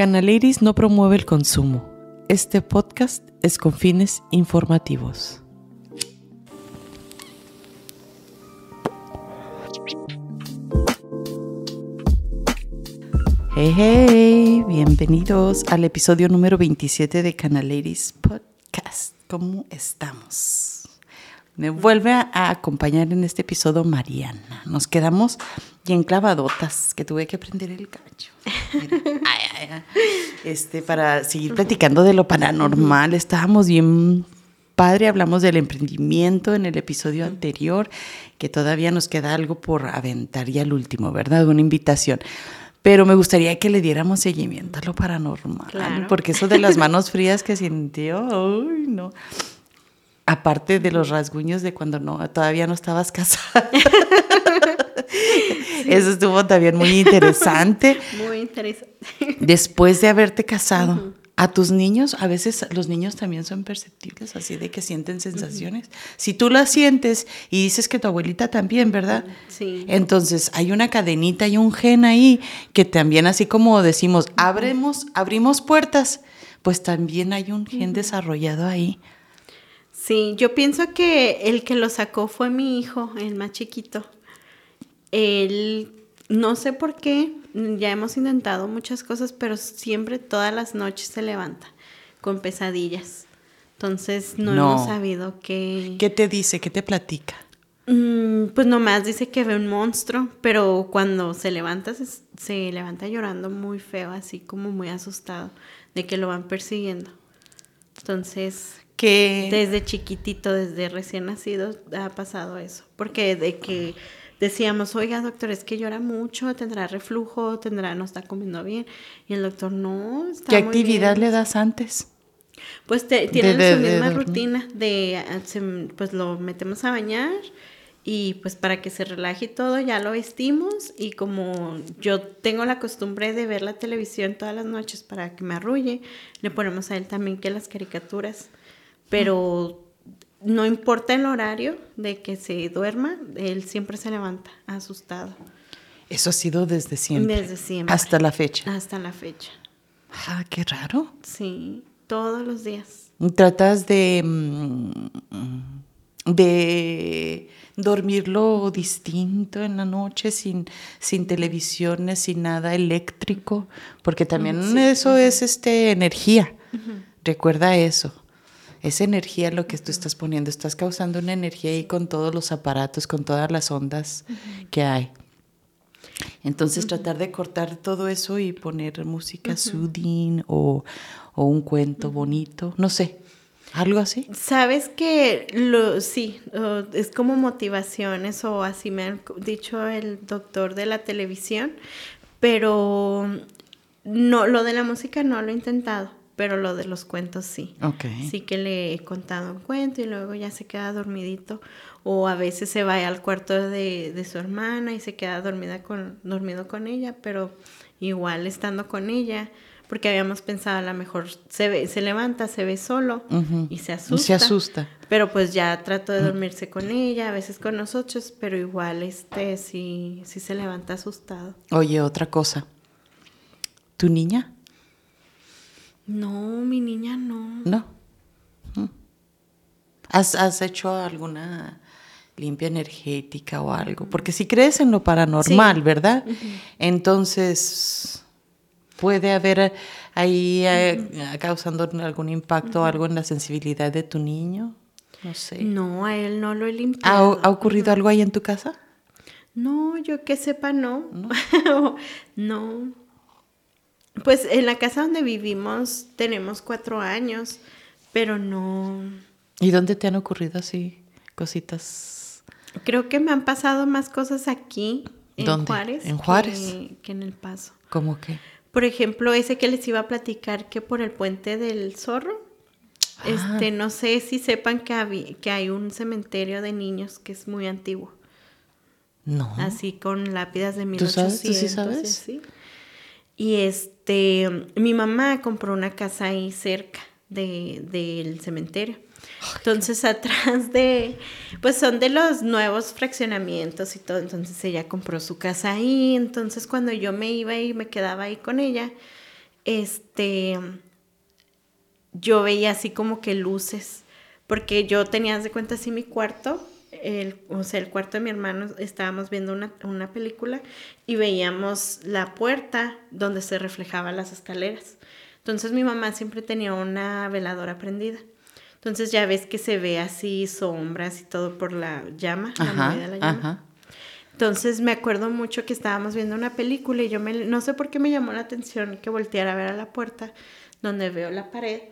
Canaleris no promueve el consumo. Este podcast es con fines informativos. Hey, hey, bienvenidos al episodio número 27 de Canaleris Podcast. ¿Cómo estamos? Me vuelve a acompañar en este episodio Mariana. Nos quedamos bien clavadotas, que tuve que prender el cacho. Este, para seguir platicando de lo paranormal, estábamos bien padre, hablamos del emprendimiento en el episodio anterior, que todavía nos queda algo por aventar y al último, ¿verdad? Una invitación. Pero me gustaría que le diéramos seguimiento a lo paranormal, porque eso de las manos frías que sintió, uy, no. Aparte de los rasguños de cuando no, todavía no estabas casada. Eso estuvo también muy interesante. Muy interesante. Después de haberte casado, a tus niños, a veces los niños también son perceptibles, así de que sienten sensaciones. Si tú las sientes y dices que tu abuelita también, ¿verdad? Sí. Entonces hay una cadenita y un gen ahí que también, así como decimos, abrimos, abrimos puertas, pues también hay un gen desarrollado ahí. Sí, yo pienso que el que lo sacó fue mi hijo, el más chiquito. Él, no sé por qué, ya hemos intentado muchas cosas, pero siempre todas las noches se levanta con pesadillas. Entonces no, hemos sabido qué... ¿Qué te dice? ¿Qué te platica? Mm, pues nomás dice que ve un monstruo, pero cuando se levanta, se, levanta llorando muy feo, así como muy asustado de que lo van persiguiendo. Entonces, que desde chiquitito, desde recién nacido, ha pasado eso. Porque de que decíamos, oiga, doctor, es que llora mucho, tendrá reflujo, tendrá, no está comiendo bien. Y el doctor, no, está ¿Qué actividad le das antes? Pues te, tienen su misma rutina de, ah, pues lo metemos a bañar y pues para que se relaje y todo, ya lo vestimos y como yo tengo la costumbre de ver la televisión todas las noches para que me arrulle, le ponemos a él también que las caricaturas, pero no importa el horario de que se duerma, él siempre se levanta asustado. Eso ha sido desde siempre. Desde siempre. Hasta la fecha. Hasta la fecha. Ah, qué raro. Sí, todos los días. ¿Tratas de, mm, de dormirlo distinto en la noche, sin, sin televisiones, sin nada eléctrico? Porque también eso es este, energía. Recuerda eso esa energía lo que tú estás poniendo, estás causando una energía ahí con todos los aparatos, con todas las ondas que hay. Entonces tratar de cortar todo eso y poner música soothing o, un cuento bonito, no sé, algo así. Sabes que lo, sí, es como motivaciones o así me ha dicho el doctor de la televisión, pero no, lo de la música no lo he intentado pero lo de los cuentos sí. Sí que le he contado un cuento y luego ya se queda dormidito. O a veces se va al cuarto de, su hermana y se queda dormida con, dormido con ella, pero igual estando con ella, porque habíamos pensado a lo mejor se, ve, se levanta, se ve solo y se asusta. se asusta. Pero pues ya trato de dormirse con ella, a veces con nosotros, pero igual este sí, sí se levanta asustado. Oye, otra cosa. ¿Tu niña? No, mi niña no. No. Mm. ¿Has, hecho alguna limpia energética o algo? Porque si crees en lo paranormal, ¿verdad? Entonces, puede haber ahí eh, causando algún impacto o algo en la sensibilidad de tu niño. No sé. No, a él no lo he limpiado. ¿Ha, ocurrido algo ahí en tu casa? No, yo que sepa, no. no. Pues en la casa donde vivimos tenemos cuatro años, pero no. ¿Y dónde te han ocurrido así cositas? Creo que me han pasado más cosas aquí, en Juárez. ¿En Juárez? Que, en El Paso. ¿Cómo qué? Por ejemplo, ese que les iba a platicar que por el puente del zorro. Ah. Este, no sé si sepan que, que hay un cementerio de niños que es muy antiguo. No. Así con lápidas de 1800. ¿Tú sabes? ¿Tú sí sabes? Sí. Y este, mi mamá compró una casa ahí cerca del cementerio. Entonces atrás de, pues son de los nuevos fraccionamientos y todo, entonces ella compró su casa ahí, entonces cuando yo me iba y me quedaba ahí con ella, este, yo veía así como que luces, porque yo tenía de cuenta así mi cuarto, el, o sea, el cuarto de mi hermano, estábamos viendo una, una película y veíamos la puerta donde se reflejaban las escaleras. Entonces mi mamá siempre tenía una veladora prendida. Entonces ya ves que se ve así sombras y todo por la llama, la de la llama. Entonces me acuerdo mucho que estábamos viendo una película y yo me, no sé por qué me llamó la atención que volteara a ver a la puerta donde veo la pared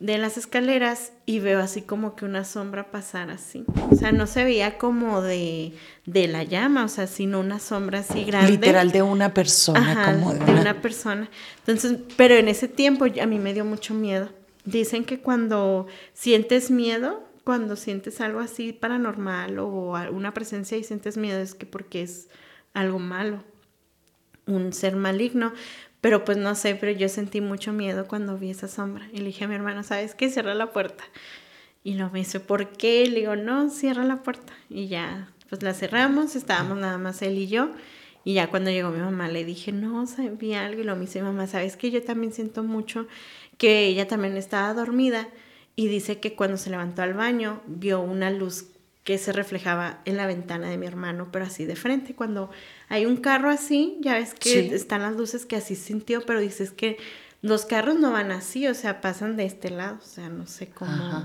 de las escaleras y veo así como que una sombra pasar así. O sea, no se veía como de, de la llama, o sea, sino una sombra así grande. Literal de una persona, como de, una... persona. Entonces, pero en ese tiempo a mí me dio mucho miedo. Dicen que cuando sientes miedo, cuando sientes algo así paranormal o una presencia y sientes miedo es que porque es algo malo, un ser maligno. Pero pues no sé, pero yo sentí mucho miedo cuando vi esa sombra. Y le dije a mi hermano, ¿sabes qué? Cierra la puerta. Y lo me dice, ¿por qué? Le digo, no, cierra la puerta. Y ya, pues la cerramos, estábamos nada más él y yo. Y ya cuando llegó mi mamá le dije, no, vi algo. Y lo me dice, mamá, ¿sabes qué? Yo también siento mucho que ella también estaba dormida y dice que cuando se levantó al baño vio una luz que se reflejaba en la ventana de mi hermano, pero así de frente. Cuando hay un carro así, ya ves que están las luces que así sintió, pero dices que los carros no van así, o sea, pasan de este lado, o sea, no sé cómo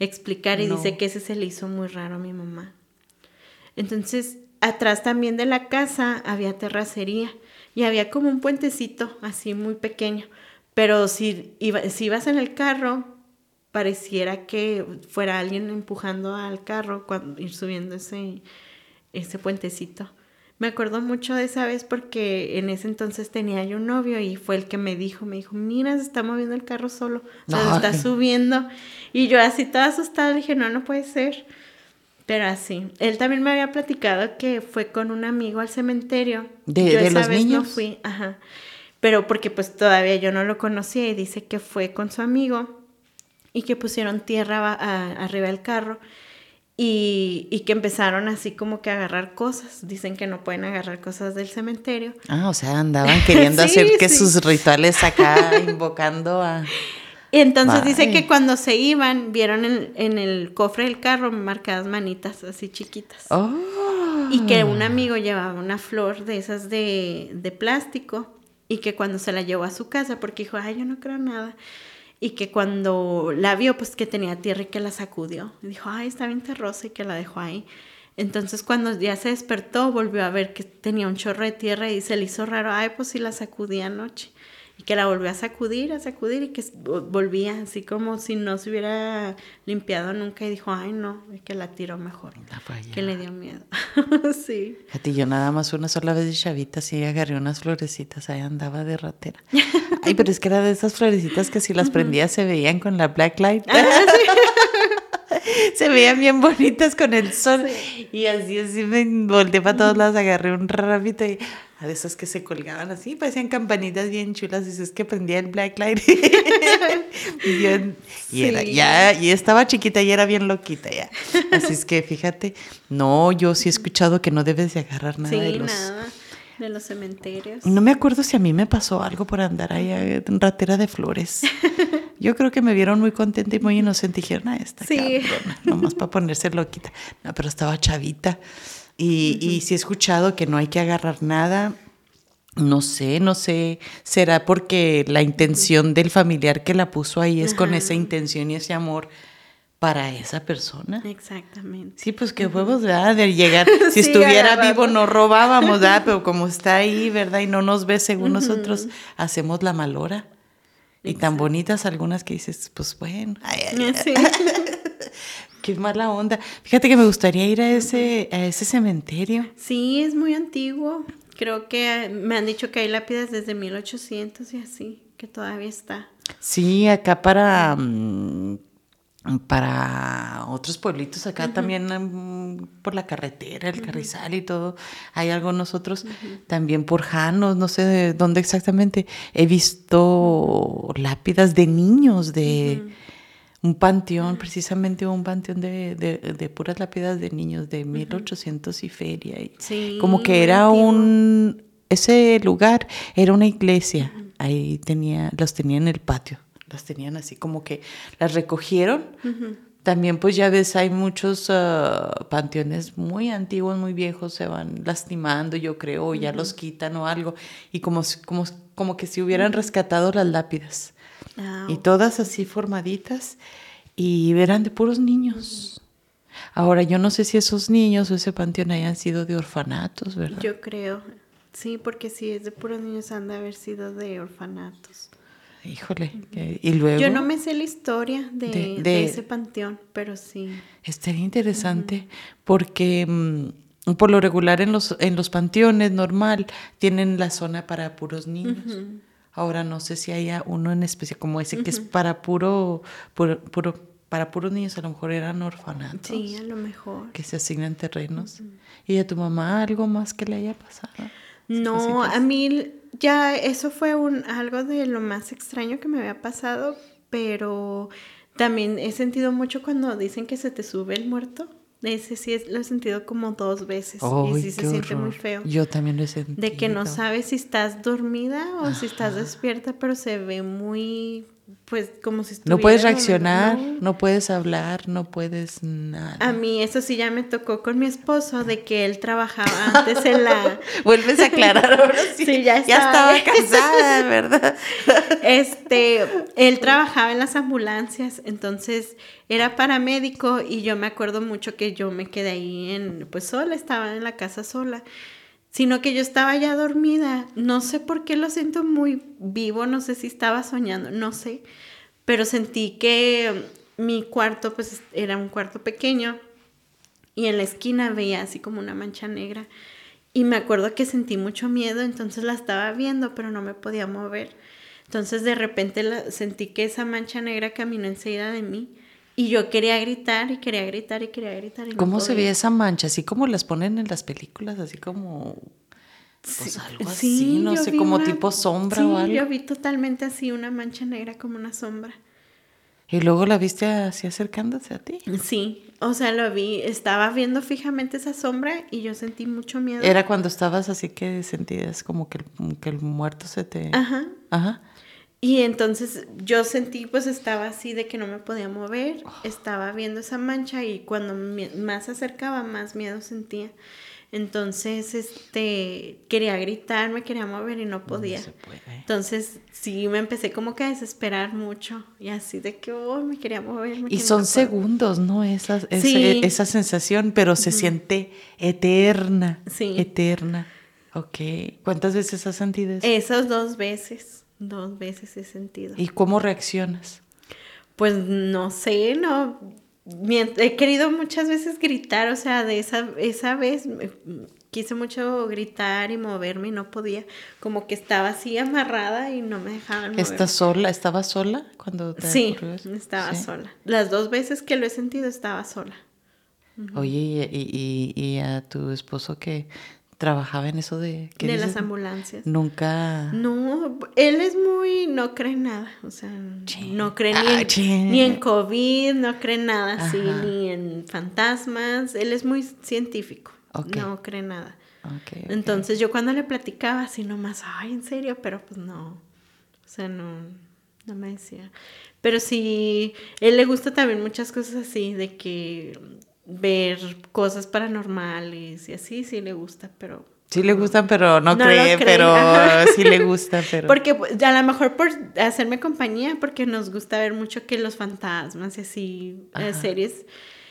explicar y dice que ese se le hizo muy raro a mi mamá. Entonces, atrás también de la casa había terracería y había como un puentecito así muy pequeño, pero si, iba, si ibas en el carro, pareciera que fuera alguien empujando al carro cuando ir subiendo ese, ese puentecito. Me acuerdo mucho de esa vez porque en ese entonces tenía yo un novio y fue el que me dijo, me dijo, mira, se está moviendo el carro solo, se está subiendo. Y yo así toda asustada dije, no, no puede ser. Pero así, él también me había platicado que fue con un amigo al cementerio. ¿De, yo esa vez No fui, ajá. Pero porque pues todavía yo no lo conocía y dice que fue con su amigo y que pusieron tierra arriba del carro y, y, que empezaron así como que a agarrar cosas. Dicen que no pueden agarrar cosas del cementerio. Ah, o sea, andaban queriendo hacer que sus rituales acá invocando a... Y entonces dice que cuando se iban, vieron en, en, el cofre del carro marcadas manitas así chiquitas. Oh. Y que un amigo llevaba una flor de esas de, de plástico y que cuando se la llevó a su casa, porque dijo, ay, yo no creo nada y que cuando la vio, pues que tenía tierra y que la sacudió. Y dijo, ay, está bien terrosa y que la dejó ahí. Entonces cuando ya se despertó, volvió a ver que tenía un chorro de tierra y se le hizo raro, ay, pues sí la sacudí anoche que la volvió a sacudir, a sacudir y que volvía así como si no se hubiera limpiado nunca y dijo, ay no, y que la tiró mejor, que le dio miedo. sí. A ti yo nada más una sola vez de chavita sí agarré unas florecitas, ahí andaba de ratera. Ay, pero es que era de esas florecitas que si las prendía se veían con la black light. Ah, se veían bien bonitas con el sol. Y así, así me volteé para todos lados, agarré un rabito y de esas que se colgaban así, parecían campanitas bien chulas, y es que prendía el black light. y, era, ya, y estaba chiquita y era bien loquita ya. Así es que fíjate, no, yo sí he escuchado que no debes de agarrar nada de los... Nada de los cementerios. No me acuerdo si a mí me pasó algo por andar ahí en ratera de flores. Yo creo que me vieron muy contenta y muy inocente y dijeron, ah, esta sí. nomás para ponerse loquita. No, pero estaba chavita. Y, y sí he escuchado que no hay que agarrar nada. No sé, no sé, será porque la intención del familiar que la puso ahí es con esa intención y ese amor para esa persona. Exactamente. Sí, pues que huevos, ¿verdad? De llegar, si estuviera vivo no robábamos, ¿verdad? Pero como está ahí, ¿verdad? Y no nos ve según nosotros, hacemos la malora. Y tan bonitas algunas que dices, pues bueno. Sí. Qué mala onda. Fíjate que me gustaría ir a ese, a ese cementerio. Sí, es muy antiguo. Creo que me han dicho que hay lápidas desde 1800 y así, que todavía está. Sí, acá para, mm, para otros pueblitos, acá también mm, por la carretera, el Carrizal y todo, hay algunos otros, también por Janos, no sé de dónde exactamente, he visto lápidas de niños, de un panteón, precisamente un panteón de, de, puras lápidas de niños de 1800 y feria. Y como que era un, ese lugar era una iglesia. Ahí tenía, los tenía en el patio. Las tenían así como que las recogieron. También pues ya ves, hay muchos ah, panteones muy antiguos, muy viejos, se van lastimando, yo creo, o ya los quitan o algo. Y como, como, como que si hubieran rescatado las lápidas. Ah, y todas así formaditas y eran de puros niños. Ahora, yo no sé si esos niños o ese panteón hayan sido de orfanatos, ¿verdad? Yo creo, sí, porque si es de puros niños han de haber sido de orfanatos. Híjole, y luego... Yo no me sé la historia de, ese panteón, pero sí. Estaría interesante porque mm, por lo regular en los, en los panteones normal tienen la zona para puros niños. Ahora no sé si haya uno en especial como ese que es para puro, puro, para puros niños, a lo mejor eran orfanatos. Sí, a lo mejor. Que se asignan terrenos. ¿Y a tu mamá algo más que le haya pasado? No, a mí ya eso fue un, algo de lo más extraño que me había pasado, pero también he sentido mucho cuando dicen que se te sube el muerto. Ese sí lo he sentido como dos veces y sí se siente muy feo. Yo también lo he sentido. De que no sabes si estás dormida o si estás despierta, pero se ve muy pues como si No puedes reaccionar, no. puedes hablar, no puedes nada. A mí eso sí ya me tocó con mi esposo, de que él trabajaba antes en la... Vuelves a aclarar ahora sí. ya, estaba casada, ¿verdad? este, él trabajaba en las ambulancias, entonces era paramédico y yo me acuerdo mucho que yo me quedé ahí en, pues sola, estaba en la casa sola sino que yo estaba ya dormida. No sé por qué lo siento muy vivo, no sé si estaba soñando, no sé, pero sentí que mi cuarto pues era un cuarto pequeño y en la esquina veía así como una mancha negra y me acuerdo que sentí mucho miedo, entonces la estaba viendo, pero no me podía mover. Entonces de repente sentí que esa mancha negra caminó enseguida de mí y yo quería gritar y quería gritar y quería gritar. Y ¿Cómo se ve esa mancha? Así como las ponen en las películas, así como... Pues algo así, no sé, como tipo sombra o algo. Yo vi totalmente así una mancha negra como una sombra. ¿Y luego la viste así acercándose a ti? Sí, o sea, lo vi, estaba viendo fijamente esa sombra y yo sentí mucho miedo. Era cuando estabas así que sentías como que el, que el muerto se te... Ajá. Ajá. Y entonces yo sentí, pues estaba así de que no me podía mover, estaba viendo esa mancha y cuando más se acercaba, más miedo sentía. Entonces, este, quería gritar, me quería mover y no podía. Entonces, sí, me empecé como que a desesperar mucho y así de que, oh, me quería mover. y son segundos, ¿no? Esa, esa, sensación, pero se siente eterna. Sí. Eterna. Ok. ¿Cuántas veces has sentido eso? Esas dos veces. Dos veces he sentido. ¿Y cómo reaccionas? Pues no sé, no. He querido muchas veces gritar, o sea, de esa, esa vez quise mucho gritar y moverme y no podía. Como que estaba así amarrada y no me dejaban mover. ¿Estás sola? ¿Estabas sola cuando te Sí, estaba sola. Las dos veces que lo he sentido estaba sola. Oye, y, y, a tu esposo que trabajaba en eso de... de las ambulancias. Nunca... No, él es muy... no cree nada, o sea, no cree ni, en, COVID, no cree nada así, ni en fantasmas, él es muy científico, no cree nada. Entonces yo cuando le platicaba así nomás, ay, en serio, pero pues no, o sea, no, no me decía. Pero sí, él le gusta también muchas cosas así, de que ver cosas paranormales y así, sí le gusta, pero... Sí le gustan, pero no, cree, pero sí le gusta, pero... Porque pues, a lo mejor por hacerme compañía, porque nos gusta ver mucho que los fantasmas y así, eh, series,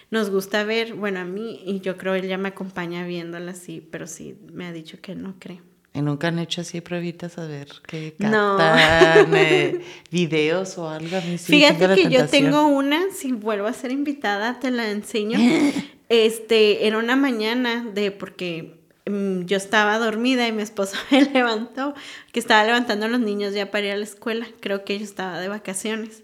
nos gusta ver, bueno, a mí, y yo creo él ya me acompaña viéndolas, sí, pero sí, me ha dicho que no cree. ¿Y nunca han hecho así pruebitas a ver qué captan eh, videos o algo? Fíjate que yo tengo una, si vuelvo a ser invitada te la enseño. este, era una mañana de porque mm, yo estaba dormida y mi esposo me levantó, que estaba levantando a los niños ya para ir a la escuela. Creo que yo estaba de vacaciones.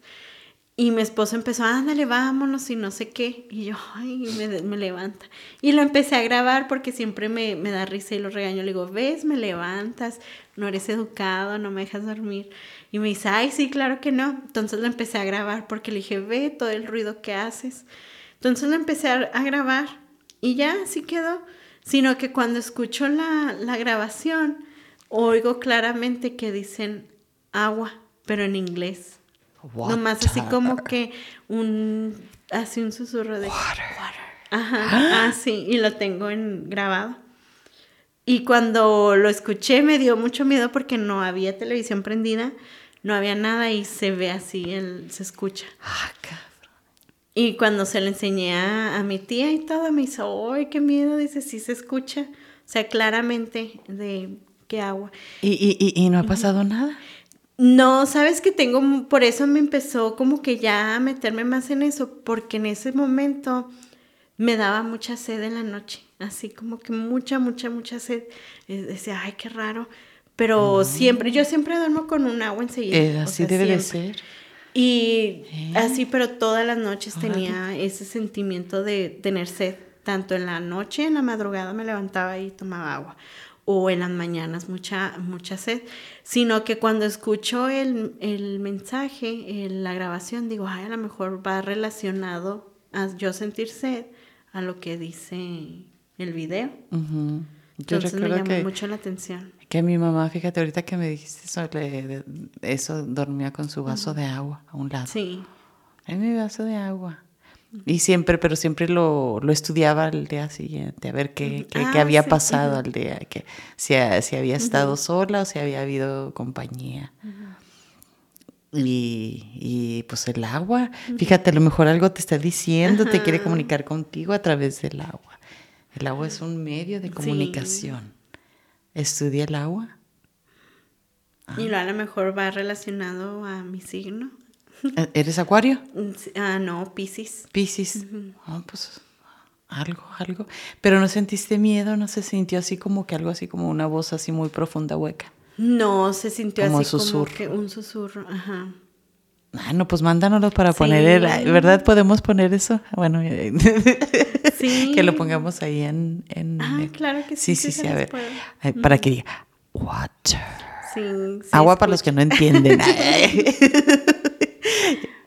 Y mi esposo empezó, ándale, vámonos y no sé qué. Y yo, ay, me, levanta. Y lo empecé a grabar porque siempre me, me, da risa y lo regaño. Le digo, ves, me levantas, no eres educado, no me dejas dormir. Y me dice, ay, sí, claro que no. Entonces lo empecé a grabar porque le dije, ve todo el ruido que haces. Entonces lo empecé a, a grabar y ya así quedó. Sino que cuando escucho la, la grabación, oigo claramente que dicen agua, pero en inglés. Nomás así como que un, así un susurro de water. Ajá, ah, sí, y lo tengo en grabado. Y cuando lo escuché me dio mucho miedo porque no había televisión prendida, no había nada y se ve así, él se escucha. Ah, y cuando se lo enseñé a, mi tía y todo, me hizo, ¡ay, qué miedo! Dice, sí se escucha. O sea, claramente de qué agua. ¿Y, y, y no ha pasado nada? No, sabes que tengo, por eso me empezó como que ya a meterme más en eso, porque en ese momento me daba mucha sed en la noche, así como que mucha, mucha, mucha sed. Decía, ay, qué raro. Pero siempre, yo siempre duermo con un agua enseguida. Eh, así debe de ser. Y eh. así, pero todas las noches tenía ese sentimiento de tener sed. Tanto en la noche, en la madrugada me levantaba y tomaba agua o en las mañanas mucha, mucha sed, sino que cuando escucho el, mensaje, la grabación, digo, ay, a lo mejor va relacionado a yo sentir sed a lo que dice el video. Entonces me llamó mucho la atención. Que mi mamá, fíjate, ahorita que me dijiste eso, eso dormía con su vaso de agua a un lado. Sí. En mi vaso de agua. Y siempre, pero siempre lo, lo, estudiaba al día siguiente, a ver qué, qué, qué ah, había pasado al día, que si, si había estado sola o si había habido compañía. y, y, pues el agua, fíjate, a lo mejor algo te está diciendo, te quiere comunicar contigo a través del agua. El agua es un medio de comunicación. Estudia el agua. Y a lo mejor va relacionado a mi signo. ¿E-, ¿Eres acuario? Ah, no, Piscis. Piscis. Ah, pues algo, algo. Pero no sentiste miedo, no se sintió así como que algo así como una voz así muy profunda, hueca. No, se sintió así como que un susurro, ajá. Ah, no, pues mándanoslo para poner, ¿verdad? ¿Podemos poner eso? Bueno, sí. que lo pongamos ahí en... en ah, claro que sí. Sí, sí, sí, a ver. Para que diga, water. Sí, Agua para los que no entienden.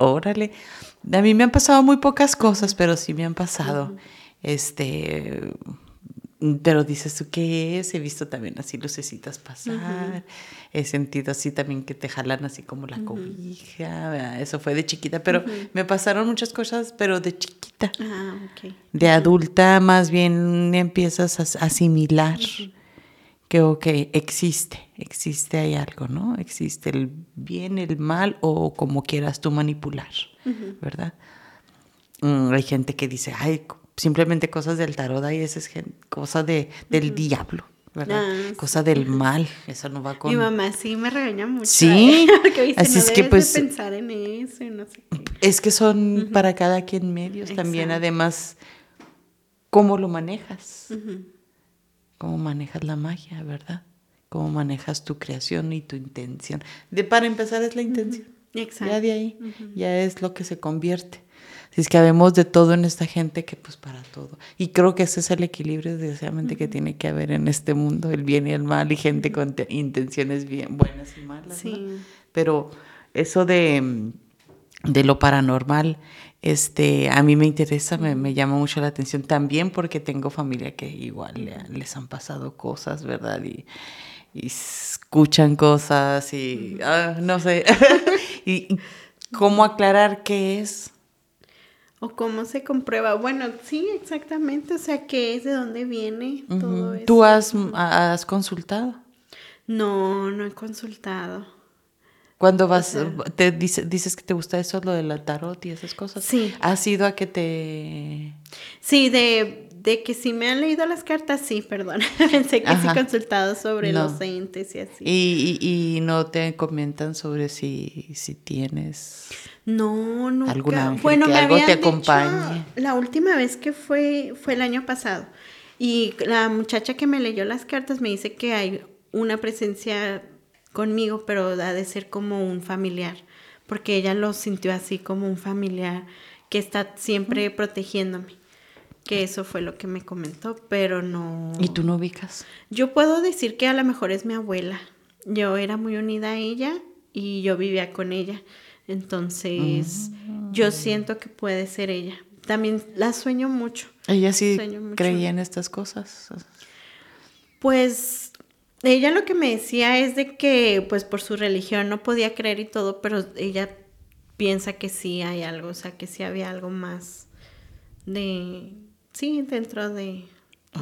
Órale. A mí me han pasado muy pocas cosas, pero sí me han pasado. Este, pero dices tú qué es, he visto también así lucecitas pasar, he sentido así también que te jalan así como la cobija, eso fue de chiquita, pero me pasaron muchas cosas, pero de chiquita. Ah, de adulta más bien empiezas a asimilar que, ok, existe, existe hay algo, ¿no? Existe el bien, el mal o como quieras tú manipular, ¿verdad? Mm, hay gente que dice, ay, simplemente cosas del tarot, esa es cosa de, del diablo. ¿verdad? Ah, cosa del mal, eso no va con... Mi mamá sí me regaña mucho. Sí, dice, así es que pues... pensar en eso y no sé qué. Es que son para cada quien medios también, además, cómo lo manejas cómo manejas la magia, ¿verdad? Cómo manejas tu creación y tu intención. De para empezar es la intención. Exacto. Ya de ahí, ya es lo que se convierte. Si es que habemos de todo en esta gente que pues para todo. Y creo que ese es el equilibrio desgraciadamente que tiene que haber en este mundo, el bien y el mal y gente con intenciones bien buenas y malas. Sí. Pero eso de, de lo paranormal este, a mí me interesa, me, llama mucho la atención también porque tengo familia que igual les han pasado cosas, ¿verdad? Y, escuchan cosas y ah, no sé. y, cómo aclarar qué es. O cómo se comprueba. Bueno, sí, exactamente. O sea, qué es, de dónde viene todo eso. ¿Tú has, has consultado? No, no he consultado. Cuando vas, te dices que te gusta eso, lo del tarot y esas cosas. Sí. ¿Has ido a que te...? Sí, de, de que si me han leído las cartas, sí, perdón. Pensé que sí consultado sobre los entes y así. ¿Y, y, no te comentan sobre si, si tienes... No, nunca. ¿Alguna bueno, que algo te acompañe? la última vez que fue, fue el año pasado. Y la muchacha que me leyó las cartas me dice que hay una presencia conmigo, pero ha de ser como un familiar, porque ella lo sintió así como un familiar que está siempre protegiéndome. Que eso fue lo que me comentó, pero no. ¿Y tú no ubicas? Yo puedo decir que a lo mejor es mi abuela. Yo era muy unida a ella y yo vivía con ella. Entonces, mm. yo siento que puede ser ella. También la sueño mucho. ¿Ella sí creía en estas cosas? Pues ella lo que me decía es de que, pues por su religión no podía creer y todo, pero ella piensa que sí hay algo, o sea, que sí había algo más de, sí, dentro de,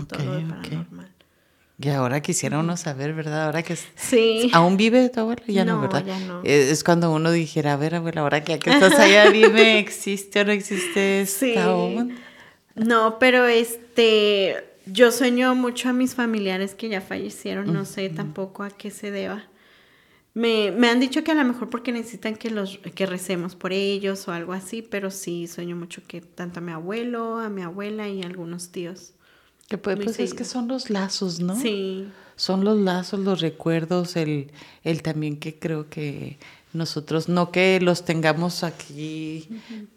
todo lo paranormal. Y ahora quisiera uno saber, ¿verdad? Ahora que sí. aún vive tu abuela, ya no, ¿verdad? Ya no. Eh, es cuando uno dijera, a ver, abuela, ahora que estás allá, dime, ¿existe o no existe esta sí. No, pero este, yo sueño mucho a mis familiares que ya fallecieron, no sé tampoco a qué se deba. Me, me, han dicho que a lo mejor porque necesitan que los que recemos por ellos o algo así, pero sí sueño mucho que tanto a mi abuelo, a mi abuela y a algunos tíos. Que pues, pues es que son los lazos, ¿no? Sí. Son los lazos, los recuerdos, el, el también que creo que nosotros, no que los tengamos aquí,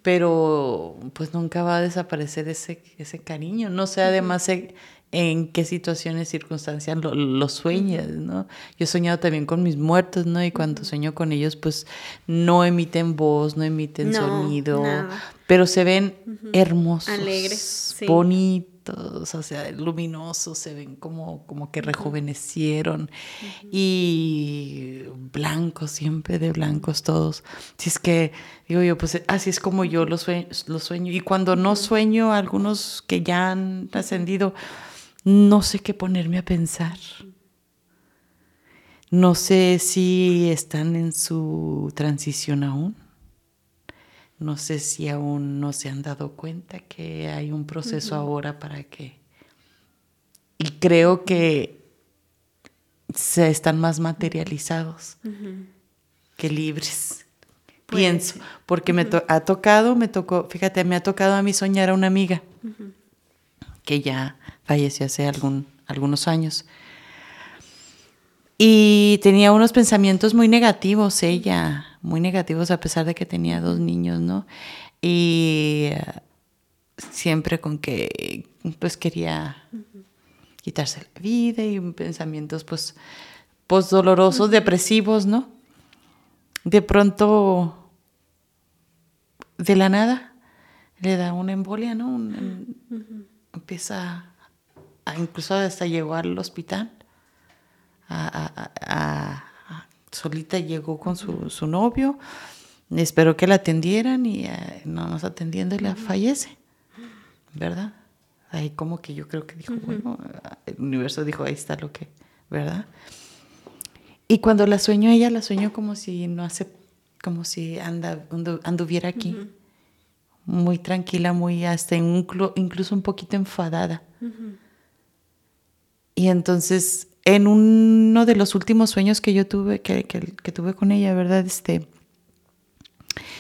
pero pues nunca va a desaparecer ese, ese cariño. No sé además en, qué situaciones, circunstancias lo, sueñas, ¿no? Yo he soñado también con mis muertos, ¿no? Y cuando sueño con ellos, pues no emiten voz, no emiten sonido, pero se ven hermosos, alegres, bonitos o sea, luminosos, se ven como, como que rejuvenecieron y blancos, siempre de blancos todos. Si es que, digo yo, pues así es como yo los sueño. sueño. Y cuando no sueño, algunos que ya han ascendido, no sé qué ponerme a pensar. No sé si están en su transición aún no sé si aún no se han dado cuenta que hay un proceso ahora para que... Y creo que se están más materializados que libres. Pienso, porque me ha tocado, me tocó, fíjate, me ha tocado a mí soñar a una amiga que ya falleció hace algún, algunos años. Y tenía unos pensamientos muy negativos ella, muy negativos a pesar de que tenía dos niños, ¿no? Y eh, siempre con que pues quería quitarse la vida y pensamientos pues, pues dolorosos, depresivos, ¿no? De pronto, de la nada, le da una embolia, ¿no? Empieza, a, incluso hasta llegó al hospital a solita llegó con su, novio, esperó que la atendieran y eh, no nos atendiendo y la fallece, ¿verdad? Ahí como que yo creo que dijo, bueno, el universo dijo, ahí está lo que, ¿verdad? Y cuando la sueño ella, la sueño como si no hace, como si anda, anduviera aquí, muy tranquila, muy hasta incluso un poquito enfadada. Y entonces en uno de los últimos sueños que yo tuve, que, tuve con ella, ¿verdad? Este,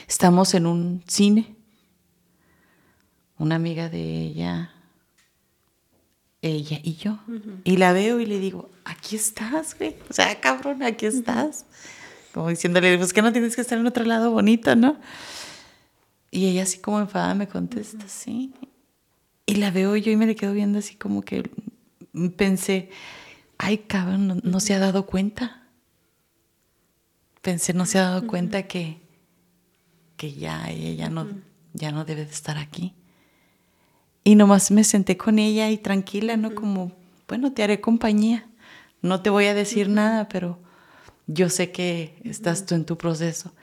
estamos en un cine. Una amiga de ella, ella y yo. Y la veo y le digo, aquí estás, güey. O sea, cabrón, aquí estás. Como diciéndole, pues que no tienes que estar en otro lado bonito, ¿no? Y ella así como enfadada me contesta, sí. Y la veo yo y me le quedo viendo así como que pensé, ay, cabrón, no, se ha dado cuenta. Pensé, no se ha dado cuenta que, que ya ella no, ya no debe de estar aquí. Y nomás me senté con ella y tranquila, ¿no? Como, bueno, te haré compañía. No te voy a decir nada, pero yo sé que estás tú en tu proceso.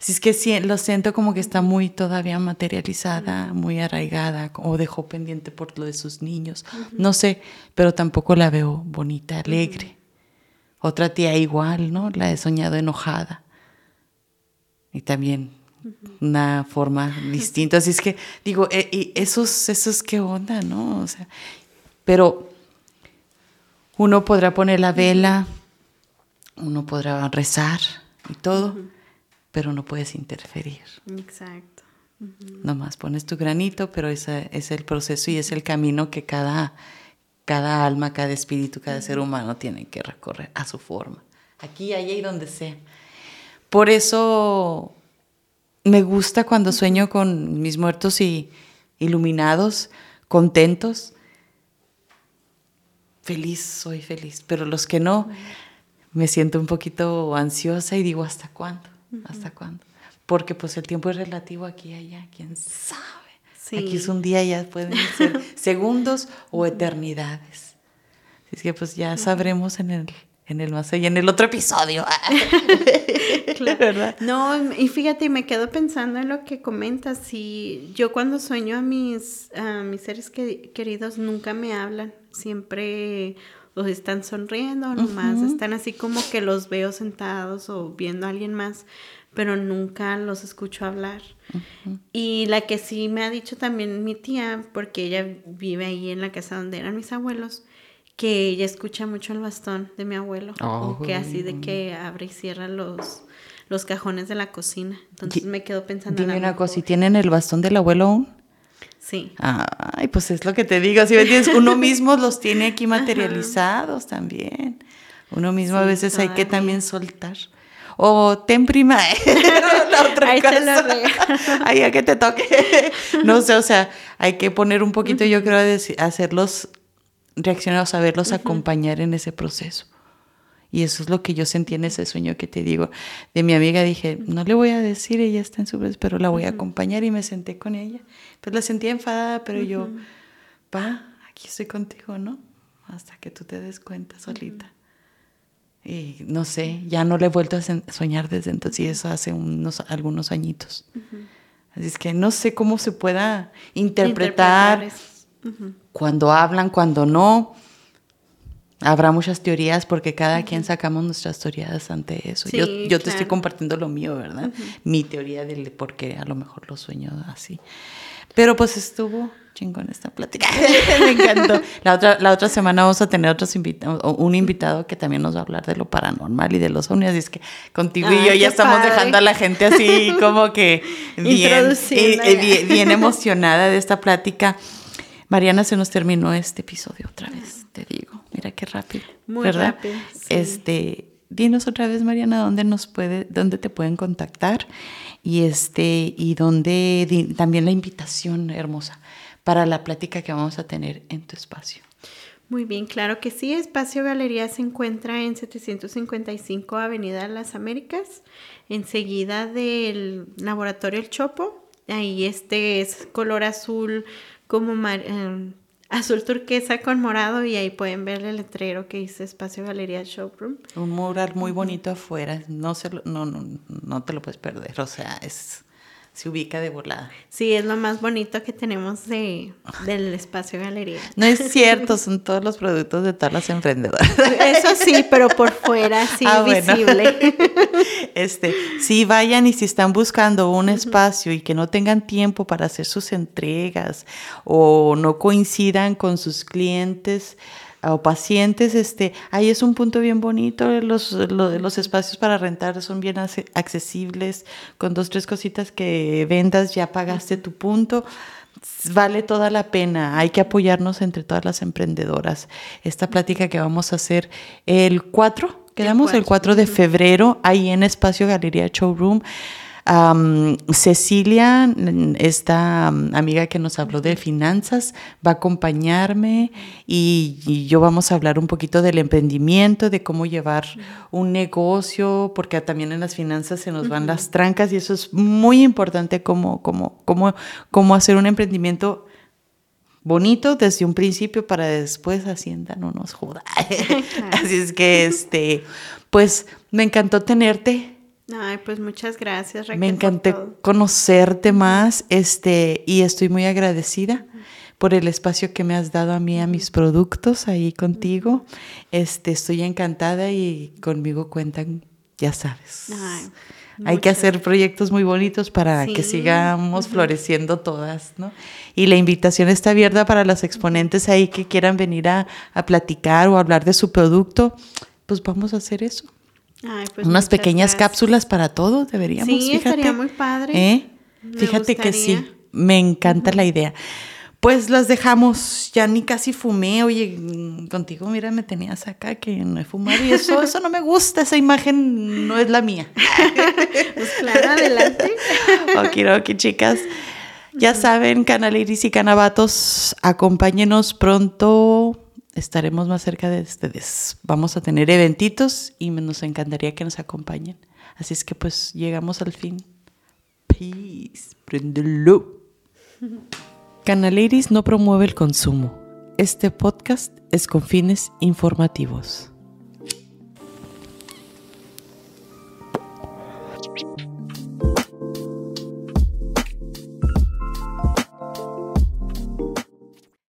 Así es que lo siento como que está muy todavía materializada, muy arraigada o dejó pendiente por lo de sus niños. No sé, pero tampoco la veo bonita, alegre. Otra tía igual, ¿no? La he soñado enojada. Y también una forma distinta. Así es que digo, eh, y esos, esos qué onda, ¿no? O sea, pero uno podrá poner la vela uno podrá rezar y todo, pero no puedes interferir. Exacto. Nomás pones tu granito, pero ese es el proceso y es el camino que cada, cada alma, cada espíritu, cada ser humano tiene que recorrer a su forma. Aquí, allá y donde sea. Por eso me gusta cuando sueño con mis muertos y iluminados, contentos. Feliz, soy feliz. Pero los que no, me siento un poquito ansiosa y digo, ¿hasta cuándo? ¿Hasta cuándo? Porque pues el tiempo es relativo aquí y allá, quién sabe. Aquí es un día, ya pueden ser segundos o eternidades. Así que pues ya sabremos en el, en el más allá, en el otro episodio. claro. ¿verdad? No, y fíjate, me quedo pensando en lo que comentas. Si yo cuando sueño a mis, a mis seres queridos nunca me hablan, siempre los están sonriendo, nomás están así como que los veo sentados o viendo a alguien más, pero nunca los escucho hablar. Y la que sí me ha dicho también mi tía, porque ella vive ahí en la casa donde eran mis abuelos, que ella escucha mucho el bastón de mi abuelo, o que así de que abre y cierra los, los cajones de la cocina. Entonces me quedo pensando. Dime una cosa, ¿y tienen el bastón del abuelo aún? Sí. Ay, pues es lo que te digo, si me entiendes, uno mismo los tiene aquí materializados también. Uno mismo a veces hay que también soltar. O ten prima, la otra Ahí cosa. Ahí a que te toque. no sé, o sea, hay que poner un poquito, yo creo, de hacerlos reaccionar, saberlos acompañar en ese proceso. Y eso es lo que yo sentí en ese sueño que te digo. De mi amiga dije, no le voy a decir, ella está en su vez, pero la voy a acompañar y me senté con ella. Pues la sentía enfadada, pero yo, pa, aquí estoy contigo, ¿no? Hasta que tú te des cuenta solita. Y no sé, ya no le he vuelto a soñar desde entonces, y eso hace unos, algunos añitos. Así es que no sé cómo se pueda interpretar, cuando hablan, cuando no Habrá muchas teorías porque cada quien sacamos nuestras teorías ante eso. yo, yo te estoy compartiendo lo mío, ¿verdad? Mi teoría de por qué a lo mejor lo sueño así. Pero pues estuvo chingón esta plática. Me encantó. La otra, la otra semana vamos a tener otros invitados, un invitado que también nos va a hablar de lo paranormal y de los ovnis. Y es que contigo y yo ya estamos dejando a la gente así como que bien, eh, bien emocionada de esta plática. Mariana, se nos terminó este episodio otra vez, te digo. Mira qué rápido. Muy rápido. Este, dinos otra vez, Mariana, dónde nos puede, dónde te pueden contactar y este y dónde también la invitación hermosa para la plática que vamos a tener en tu espacio. Muy bien, claro que sí. Espacio Galería se encuentra en 755 Avenida Las Américas, enseguida del Laboratorio El Chopo. Ahí este es color azul como em, azul turquesa con morado y ahí pueden ver el letrero que dice Espacio Galería Showroom. Un mural muy bonito afuera, no, se no, no, no te lo puedes perder, o sea, es se ubica de volada. Sí, es lo más bonito que tenemos de, del espacio galería. No es cierto, son todos los productos de todas las emprendedoras. Eso sí, pero por fuera sí ah, visible. Este, sí vayan y si están buscando un espacio y que no tengan tiempo para hacer sus entregas o no coincidan con sus clientes, o pacientes, este, ahí es un punto bien bonito, los, los, espacios para rentar son bien accesibles, con dos, tres cositas que vendas, ya pagaste tu punto, vale toda la pena, hay que apoyarnos entre todas las emprendedoras. Esta plática que vamos a hacer el 4, quedamos el 4 de febrero, ahí en Espacio Galería Showroom. Cecilia, esta amiga que nos habló de finanzas, va a acompañarme y, yo vamos a hablar un poquito del emprendimiento, de cómo llevar un negocio, porque también en las finanzas se nos van las trancas y eso es muy importante, cómo, cómo, cómo, cómo hacer un emprendimiento bonito desde un principio para después Hacienda no nos joda. Así es que, este, pues me encantó tenerte. Ay, pues muchas gracias, Raquel. Me encanté conocerte más, este, y estoy muy agradecida por el espacio que me has dado a mí, a mis productos ahí contigo. Este, estoy encantada y conmigo cuentan, ya sabes. Hay que hacer proyectos muy bonitos para que sigamos floreciendo todas, ¿no? Y la invitación está abierta para los exponentes ahí que quieran venir a, a platicar o hablar de su producto. Pues vamos a hacer eso. Pues Unas pequeñas cápsulas para todos deberíamos. Sí, estaría muy padre. ¿Eh? Fíjate que sí, me encanta la idea. Pues las dejamos, ya ni casi fumé, oye, contigo, mira, me tenías acá que no he fumado y eso, eso no me gusta, esa imagen no es la mía. Pues claro, adelante. ok, chicas. Ya saben, canaliris y canabatos, acompáñenos pronto estaremos más cerca de ustedes. Vamos a tener eventitos y nos encantaría que nos acompañen. Así es que pues llegamos al fin. Peace. Prendelo. Canal Iris no promueve el consumo. Este podcast es con fines informativos.